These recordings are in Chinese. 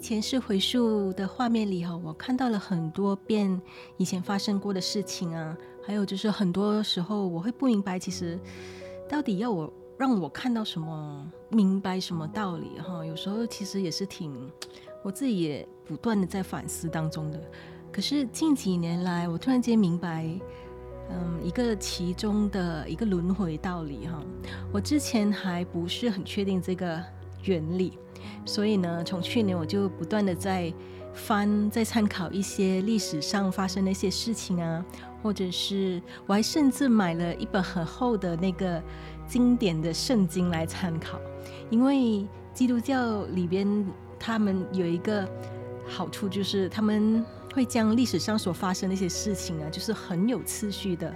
前世回溯的画面里哈，我看到了很多遍以前发生过的事情啊，还有就是很多时候我会不明白，其实到底要我让我看到什么，明白什么道理哈。有时候其实也是挺，我自己也不断的在反思当中的。可是近几年来，我突然间明白，嗯，一个其中的一个轮回道理哈。我之前还不是很确定这个原理。所以呢，从去年我就不断的在翻，在参考一些历史上发生的一些事情啊，或者是我还甚至买了一本很厚的那个经典的圣经来参考，因为基督教里边他们有一个好处，就是他们会将历史上所发生的一些事情啊，就是很有次序的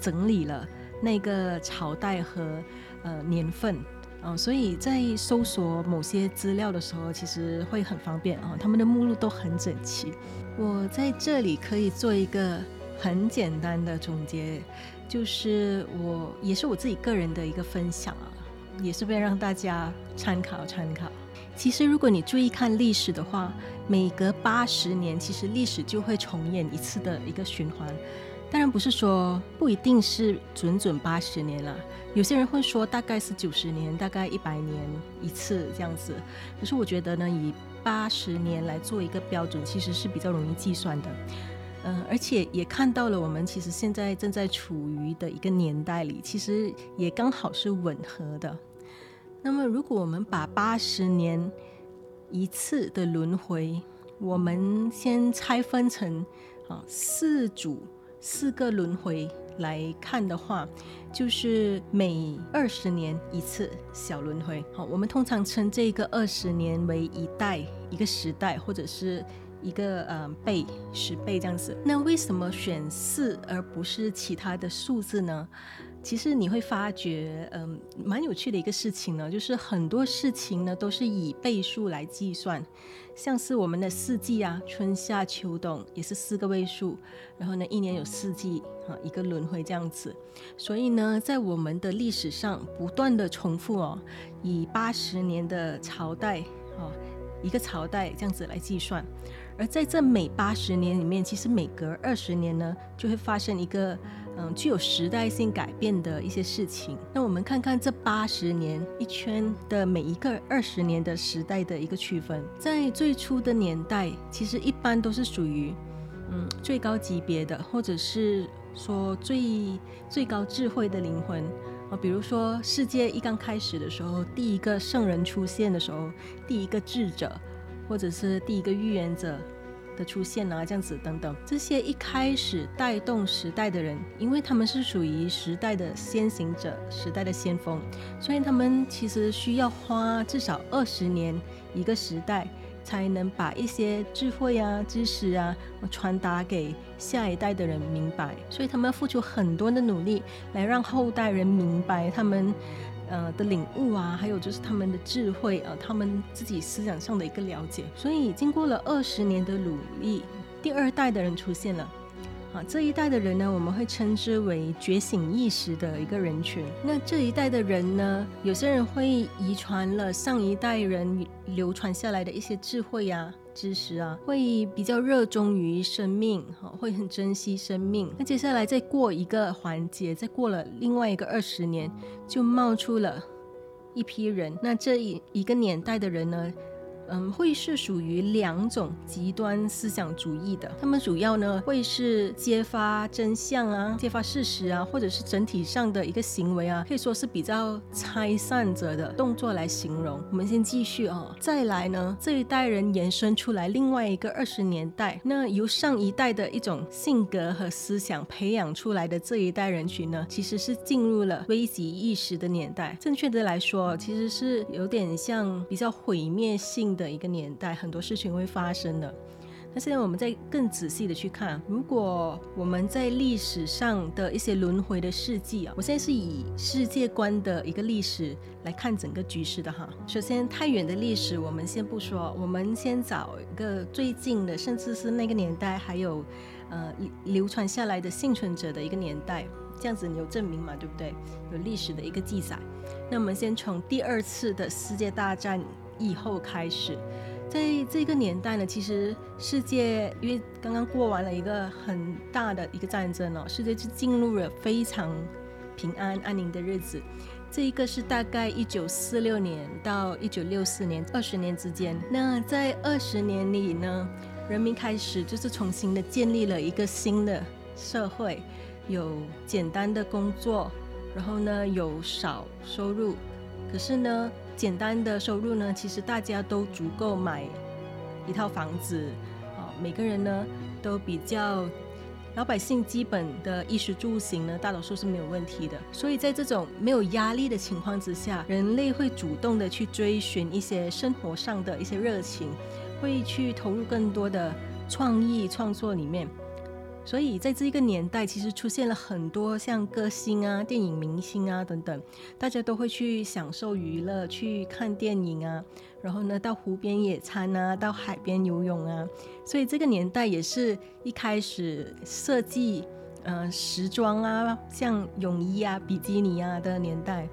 整理了那个朝代和呃年份。嗯，所以在搜索某些资料的时候，其实会很方便啊。他们的目录都很整齐。我在这里可以做一个很简单的总结，就是我也是我自己个人的一个分享啊，也是为了让大家参考参考。其实，如果你注意看历史的话，每隔八十年，其实历史就会重演一次的一个循环。当然不是说不一定是准准八十年了，有些人会说大概是九十年，大概一百年一次这样子。可是我觉得呢，以八十年来做一个标准，其实是比较容易计算的。嗯，而且也看到了我们其实现在正在处于的一个年代里，其实也刚好是吻合的。那么如果我们把八十年一次的轮回，我们先拆分成啊四组。四个轮回来看的话，就是每二十年一次小轮回。好，我们通常称这个二十年为一代、一个时代，或者是一个呃倍、十倍这样子。那为什么选四而不是其他的数字呢？其实你会发觉，嗯，蛮有趣的一个事情呢，就是很多事情呢都是以倍数来计算，像是我们的四季啊，春夏秋冬也是四个位数，然后呢一年有四季啊，一个轮回这样子，所以呢在我们的历史上不断的重复哦，以八十年的朝代啊，一个朝代这样子来计算，而在这每八十年里面，其实每隔二十年呢就会发生一个。嗯，具有时代性改变的一些事情。那我们看看这八十年一圈的每一个二十年的时代的一个区分。在最初的年代，其实一般都是属于嗯最高级别的，或者是说最最高智慧的灵魂啊。比如说世界一刚开始的时候，第一个圣人出现的时候，第一个智者，或者是第一个预言者。的出现啊，这样子等等，这些一开始带动时代的人，因为他们是属于时代的先行者、时代的先锋，所以他们其实需要花至少二十年一个时代，才能把一些智慧啊、知识啊传达给下一代的人明白。所以他们要付出很多的努力，来让后代人明白他们。呃的领悟啊，还有就是他们的智慧啊，他们自己思想上的一个了解。所以经过了二十年的努力，第二代的人出现了。啊，这一代的人呢，我们会称之为觉醒意识的一个人群。那这一代的人呢，有些人会遗传了上一代人流传下来的一些智慧呀、知识啊，会比较热衷于生命，哈，会很珍惜生命。那接下来再过一个环节，再过了另外一个二十年，就冒出了一批人。那这一一个年代的人呢？嗯，会是属于两种极端思想主义的。他们主要呢会是揭发真相啊，揭发事实啊，或者是整体上的一个行为啊，可以说是比较拆散者的动作来形容。我们先继续啊，再来呢，这一代人延伸出来另外一个二十年代，那由上一代的一种性格和思想培养出来的这一代人群呢，其实是进入了危机意识的年代。正确的来说，其实是有点像比较毁灭性的。的一个年代，很多事情会发生的。那现在我们再更仔细的去看，如果我们在历史上的一些轮回的事迹啊，我现在是以世界观的一个历史来看整个局势的哈。首先，太远的历史我们先不说，我们先找一个最近的，甚至是那个年代还有呃流传下来的幸存者的一个年代，这样子你有证明嘛？对不对？有历史的一个记载。那我们先从第二次的世界大战。以后开始，在这个年代呢，其实世界因为刚刚过完了一个很大的一个战争哦，世界就进入了非常平安安宁的日子。这一个是大概一九四六年到一九六四年二十年之间。那在二十年里呢，人民开始就是重新的建立了一个新的社会，有简单的工作，然后呢有少收入，可是呢。简单的收入呢，其实大家都足够买一套房子，啊，每个人呢都比较老百姓基本的衣食住行呢，大多数是没有问题的。所以在这种没有压力的情况之下，人类会主动的去追寻一些生活上的一些热情，会去投入更多的创意创作里面。所以在这一个年代，其实出现了很多像歌星啊、电影明星啊等等，大家都会去享受娱乐，去看电影啊，然后呢到湖边野餐啊，到海边游泳啊。所以这个年代也是一开始设计呃时装啊，像泳衣啊、比基尼啊的年代。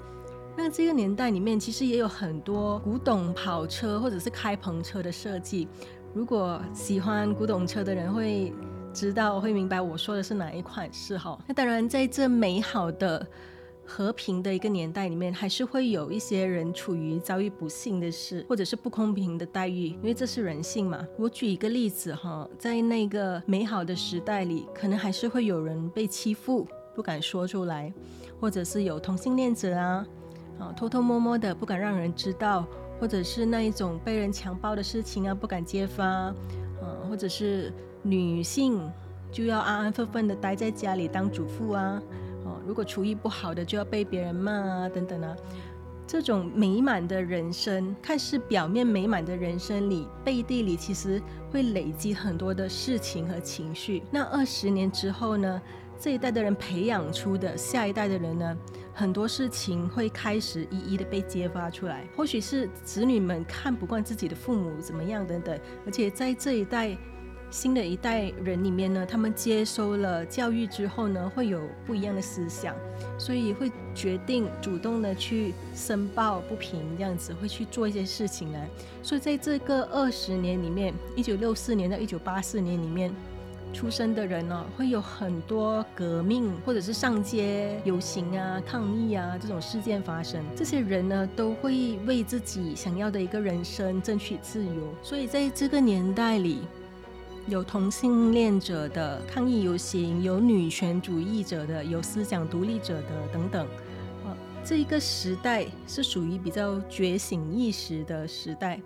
那这个年代里面，其实也有很多古董跑车或者是开篷车的设计。如果喜欢古董车的人会。知道会明白我说的是哪一款式哈。那当然，在这美好的和平的一个年代里面，还是会有一些人处于遭遇不幸的事，或者是不公平的待遇，因为这是人性嘛。我举一个例子哈，在那个美好的时代里，可能还是会有人被欺负，不敢说出来，或者是有同性恋者啊，啊，偷偷摸摸的不敢让人知道，或者是那一种被人强暴的事情啊，不敢揭发，啊，或者是。女性就要安安分分的待在家里当主妇啊，哦，如果厨艺不好的就要被别人骂啊，等等啊，这种美满的人生，看似表面美满的人生里，背地里其实会累积很多的事情和情绪。那二十年之后呢，这一代的人培养出的下一代的人呢，很多事情会开始一一的被揭发出来。或许是子女们看不惯自己的父母怎么样等等，而且在这一代。新的一代人里面呢，他们接收了教育之后呢，会有不一样的思想，所以会决定主动的去申报不平，这样子会去做一些事情来。所以在这个二十年里面，一九六四年到一九八四年里面出生的人呢，会有很多革命或者是上街游行啊、抗议啊这种事件发生。这些人呢，都会为自己想要的一个人生争取自由。所以在这个年代里。有同性恋者的抗议游行，有女权主义者的，有思想独立者的等等。啊，这一个时代是属于比较觉醒意识的时代，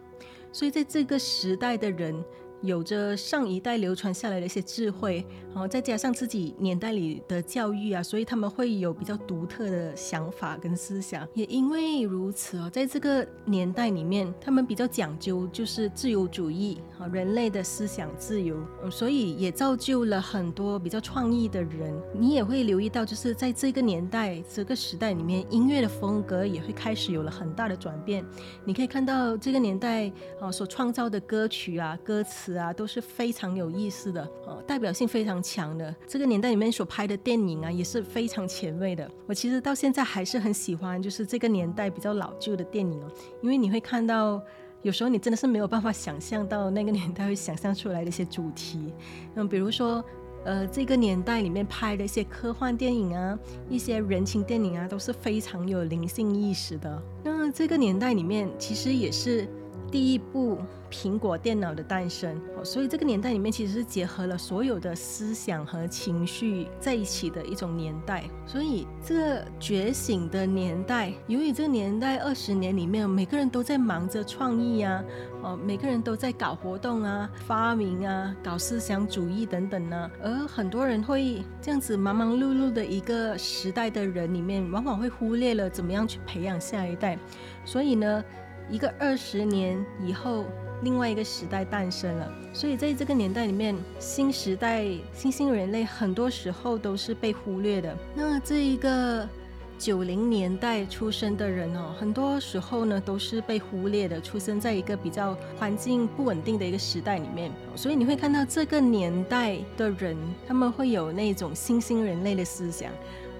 所以在这个时代的人。有着上一代流传下来的一些智慧，然后再加上自己年代里的教育啊，所以他们会有比较独特的想法跟思想。也因为如此哦，在这个年代里面，他们比较讲究就是自由主义啊，人类的思想自由，所以也造就了很多比较创意的人。你也会留意到，就是在这个年代、这个时代里面，音乐的风格也会开始有了很大的转变。你可以看到这个年代啊所创造的歌曲啊，歌词。啊，都是非常有意思的哦，代表性非常强的。这个年代里面所拍的电影啊，也是非常前卫的。我其实到现在还是很喜欢，就是这个年代比较老旧的电影哦，因为你会看到，有时候你真的是没有办法想象到那个年代会想象出来的一些主题。嗯，比如说，呃，这个年代里面拍的一些科幻电影啊，一些人情电影啊，都是非常有灵性意识的。那这个年代里面，其实也是。第一部苹果电脑的诞生，所以这个年代里面其实是结合了所有的思想和情绪在一起的一种年代。所以这个觉醒的年代，由于这个年代二十年里面，每个人都在忙着创意啊，哦，每个人都在搞活动啊、发明啊、搞思想主义等等呢。而很多人会这样子忙忙碌碌的一个时代的人里面，往往会忽略了怎么样去培养下一代。所以呢。一个二十年以后，另外一个时代诞生了。所以在这个年代里面，新时代、新兴人类很多时候都是被忽略的。那这一个九零年代出生的人哦，很多时候呢都是被忽略的，出生在一个比较环境不稳定的一个时代里面。所以你会看到这个年代的人，他们会有那种新兴人类的思想。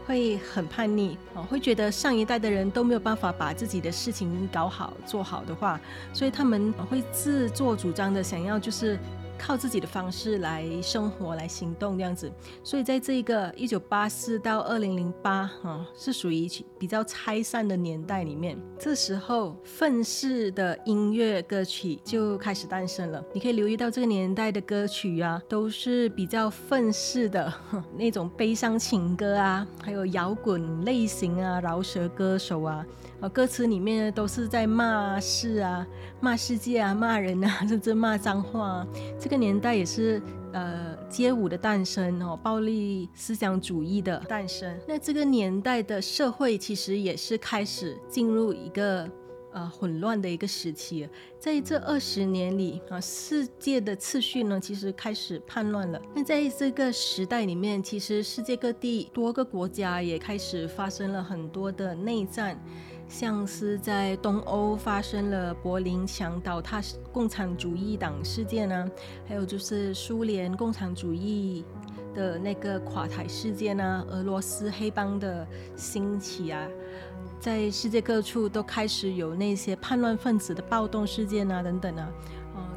会很叛逆啊，会觉得上一代的人都没有办法把自己的事情搞好做好的话，所以他们会自作主张的想要就是。靠自己的方式来生活、来行动这样子，所以在这个一九八四到二零零八哈，是属于比较拆散的年代里面。这时候愤世的音乐歌曲就开始诞生了。你可以留意到这个年代的歌曲啊，都是比较愤世的那种悲伤情歌啊，还有摇滚类型啊、饶舌歌手啊。歌词里面呢都是在骂世啊、骂世界啊、骂人啊，甚至骂脏话。啊这个年代也是呃街舞的诞生哦，暴力思想主义的诞生。那这个年代的社会其实也是开始进入一个呃混乱的一个时期。在这二十年里啊，世界的次序呢其实开始叛乱了。那在这个时代里面，其实世界各地多个国家也开始发生了很多的内战。像是在东欧发生了柏林墙倒塌共产主义党事件呢，还有就是苏联共产主义的那个垮台事件呢，俄罗斯黑帮的兴起啊，在世界各处都开始有那些叛乱分子的暴动事件啊，等等啊，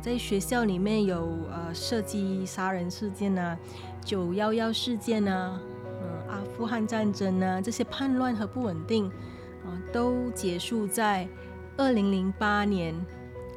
在学校里面有呃射击杀人事件啊，九幺幺事件啊，嗯，阿富汗战争啊，这些叛乱和不稳定。都结束在二零零八年。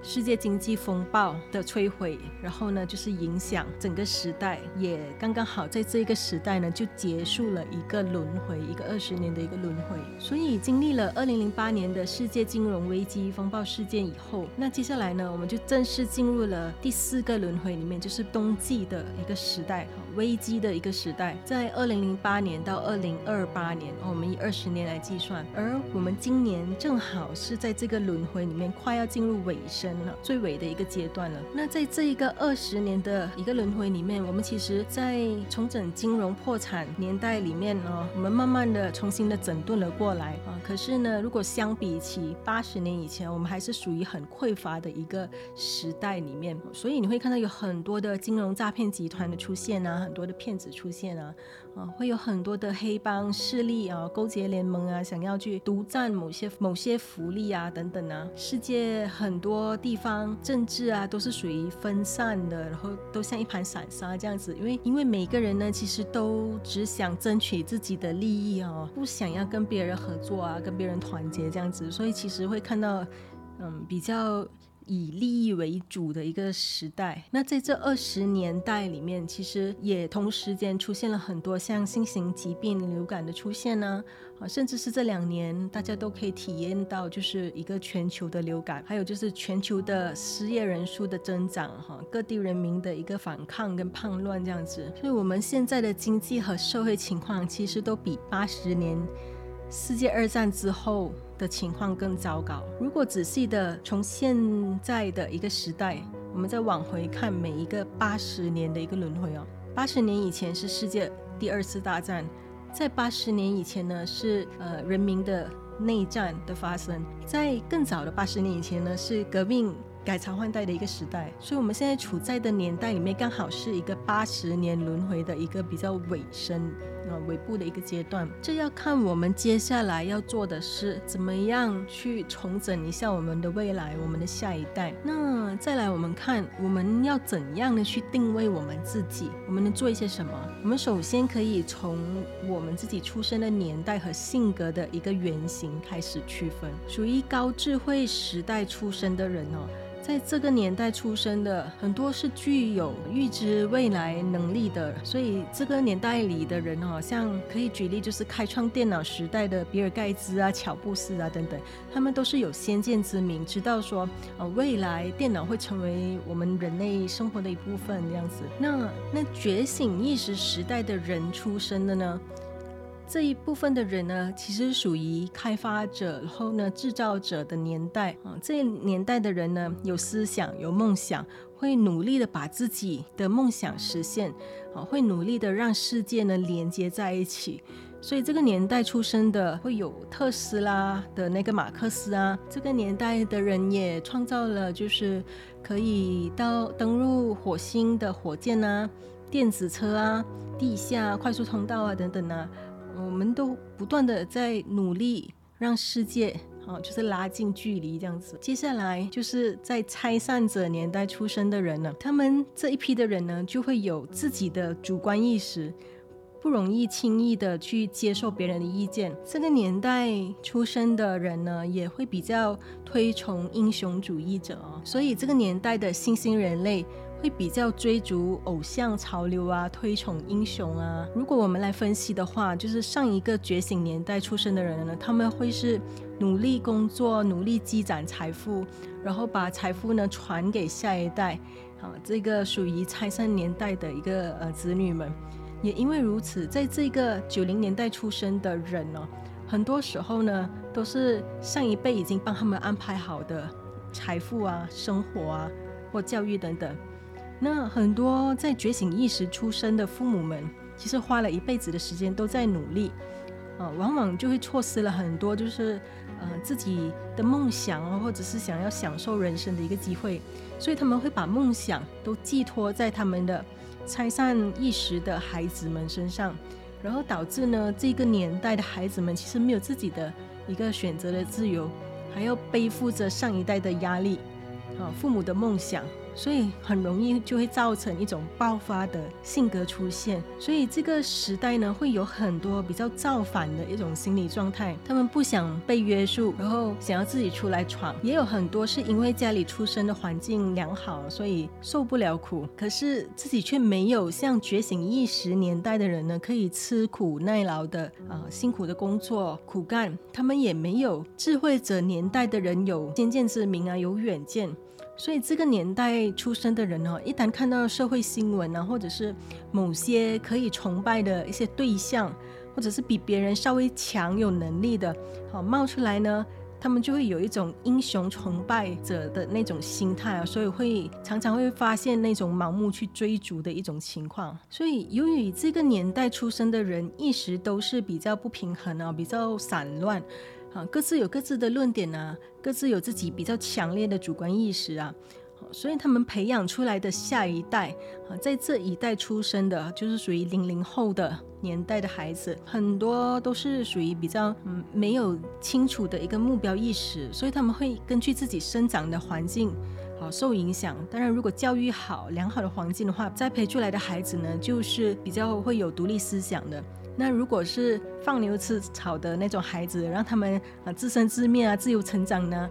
世界经济风暴的摧毁，然后呢，就是影响整个时代，也刚刚好在这个时代呢，就结束了一个轮回，一个二十年的一个轮回。所以经历了二零零八年的世界金融危机风暴事件以后，那接下来呢，我们就正式进入了第四个轮回里面，就是冬季的一个时代，危机的一个时代。在二零零八年到二零二八年，我们以二十年来计算，而我们今年正好是在这个轮回里面快要进入尾声。最尾的一个阶段了。那在这一个二十年的一个轮回里面，我们其实，在重整金融破产年代里面呢，我们慢慢的重新的整顿了过来啊。可是呢，如果相比起八十年以前，我们还是属于很匮乏的一个时代里面。所以你会看到有很多的金融诈骗集团的出现啊，很多的骗子出现啊。啊，会有很多的黑帮势力啊，勾结联盟啊，想要去独占某些某些福利啊，等等啊。世界很多地方政治啊，都是属于分散的，然后都像一盘散沙这样子。因为因为每个人呢，其实都只想争取自己的利益啊，不想要跟别人合作啊，跟别人团结这样子。所以其实会看到，嗯，比较。以利益为主的一个时代，那在这二十年代里面，其实也同时间出现了很多像新型疾病、流感的出现呢，啊，甚至是这两年大家都可以体验到，就是一个全球的流感，还有就是全球的失业人数的增长，哈，各地人民的一个反抗跟叛乱这样子，所以我们现在的经济和社会情况，其实都比八十年世界二战之后。的情况更糟糕。如果仔细的从现在的一个时代，我们再往回看每一个八十年的一个轮回哦，八十年以前是世界第二次大战，在八十年以前呢是呃人民的内战的发生，在更早的八十年以前呢是革命。改朝换代的一个时代，所以我们现在处在的年代里面，刚好是一个八十年轮回的一个比较尾声啊尾部的一个阶段。这要看我们接下来要做的是怎么样去重整一下我们的未来，我们的下一代。那再来，我们看我们要怎样的去定位我们自己，我们能做一些什么？我们首先可以从我们自己出生的年代和性格的一个原型开始区分。属于高智慧时代出生的人哦。在这个年代出生的很多是具有预知未来能力的，所以这个年代里的人好，像可以举例就是开创电脑时代的比尔盖茨啊、乔布斯啊等等，他们都是有先见之明，知道说呃未来电脑会成为我们人类生活的一部分这样子。那那觉醒意识时代的人出生的呢？这一部分的人呢，其实属于开发者，然后呢制造者的年代啊。这年代的人呢，有思想，有梦想，会努力的把自己的梦想实现，啊，会努力的让世界呢连接在一起。所以这个年代出生的，会有特斯拉的那个马克思啊。这个年代的人也创造了，就是可以到登陆火星的火箭啊，电子车啊，地下快速通道啊等等啊。我们都不断的在努力让世界。啊，就是拉近距离这样子。接下来就是在拆散者年代出生的人呢，他们这一批的人呢，就会有自己的主观意识，不容易轻易的去接受别人的意见。这个年代出生的人呢，也会比较推崇英雄主义者哦，所以这个年代的新兴人类。会比较追逐偶像潮流啊，推崇英雄啊。如果我们来分析的话，就是上一个觉醒年代出生的人呢，他们会是努力工作、努力积攒财富，然后把财富呢传给下一代。啊，这个属于拆散年代的一个呃子女们。也因为如此，在这个九零年代出生的人呢，很多时候呢都是上一辈已经帮他们安排好的财富啊、生活啊或教育等等。那很多在觉醒意识出生的父母们，其实花了一辈子的时间都在努力，啊，往往就会错失了很多就是呃自己的梦想啊，或者是想要享受人生的一个机会，所以他们会把梦想都寄托在他们的拆散意识的孩子们身上，然后导致呢这个年代的孩子们其实没有自己的一个选择的自由，还要背负着上一代的压力，啊，父母的梦想。所以很容易就会造成一种爆发的性格出现，所以这个时代呢会有很多比较造反的一种心理状态，他们不想被约束，然后想要自己出来闯，也有很多是因为家里出生的环境良好，所以受不了苦，可是自己却没有像觉醒意识年代的人呢，可以吃苦耐劳的啊辛苦的工作苦干，他们也没有智慧者年代的人有先见之明啊，有远见。所以这个年代出生的人哦，一旦看到社会新闻啊，或者是某些可以崇拜的一些对象，或者是比别人稍微强有能力的，好冒出来呢，他们就会有一种英雄崇拜者的那种心态啊，所以会常常会发现那种盲目去追逐的一种情况。所以由于这个年代出生的人一时都是比较不平衡啊，比较散乱。啊，各自有各自的论点啊，各自有自己比较强烈的主观意识啊，所以他们培养出来的下一代啊，在这一代出生的，就是属于零零后的年代的孩子，很多都是属于比较嗯没有清楚的一个目标意识，所以他们会根据自己生长的环境好受影响。当然，如果教育好、良好的环境的话，栽培出来的孩子呢，就是比较会有独立思想的。那如果是放牛吃草的那种孩子，让他们啊自生自灭啊自由成长呢，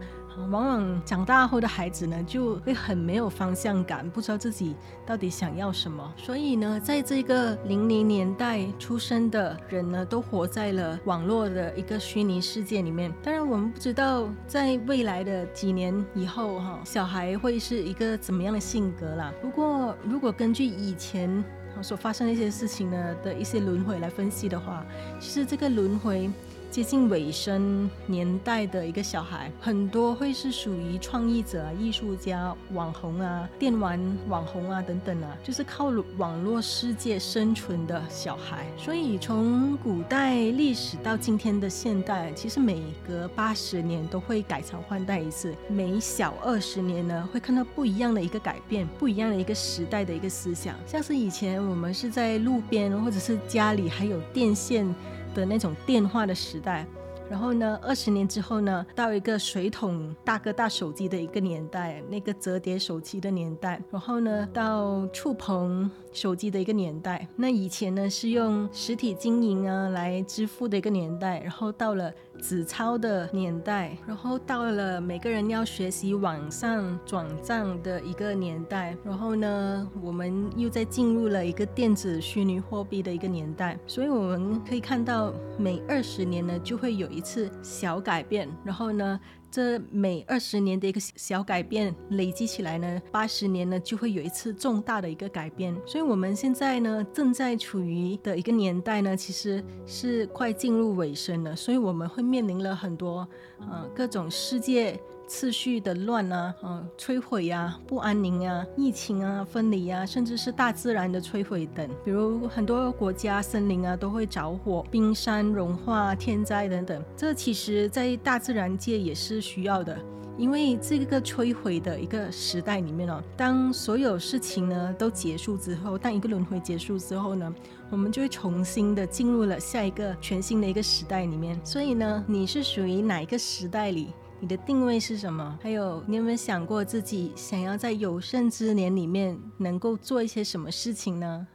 往往长大后的孩子呢就会很没有方向感，不知道自己到底想要什么。所以呢，在这个零零年代出生的人呢，都活在了网络的一个虚拟世界里面。当然，我们不知道在未来的几年以后哈，小孩会是一个怎么样的性格啦。不过，如果根据以前。所发生的一些事情呢的一些轮回来分析的话，其实这个轮回。接近尾声年代的一个小孩，很多会是属于创意者、艺术家、网红啊、电玩网红啊等等啊，就是靠网络世界生存的小孩。所以从古代历史到今天的现代，其实每隔八十年都会改朝换代一次，每小二十年呢会看到不一样的一个改变，不一样的一个时代的一个思想。像是以前我们是在路边或者是家里还有电线。的那种电话的时代。然后呢，二十年之后呢，到一个水桶大哥大手机的一个年代，那个折叠手机的年代。然后呢，到触碰手机的一个年代。那以前呢是用实体经营啊来支付的一个年代。然后到了纸钞的年代。然后到了每个人要学习网上转账的一个年代。然后呢，我们又在进入了一个电子虚拟货币的一个年代。所以我们可以看到，每二十年呢就会有一。次小改变，然后呢，这每二十年的一个小改变累积起来呢，八十年呢就会有一次重大的一个改变。所以我们现在呢正在处于的一个年代呢，其实是快进入尾声了，所以我们会面临了很多呃各种世界。次序的乱啊，嗯，摧毁呀，不安宁啊，疫情啊，分离啊，甚至是大自然的摧毁等，比如很多国家森林啊都会着火，冰山融化，天灾等等。这其实，在大自然界也是需要的。因为这个摧毁的一个时代里面哦，当所有事情呢都结束之后，当一个轮回结束之后呢，我们就会重新的进入了下一个全新的一个时代里面。所以呢，你是属于哪一个时代里？你的定位是什么？还有，你有没有想过自己想要在有生之年里面能够做一些什么事情呢？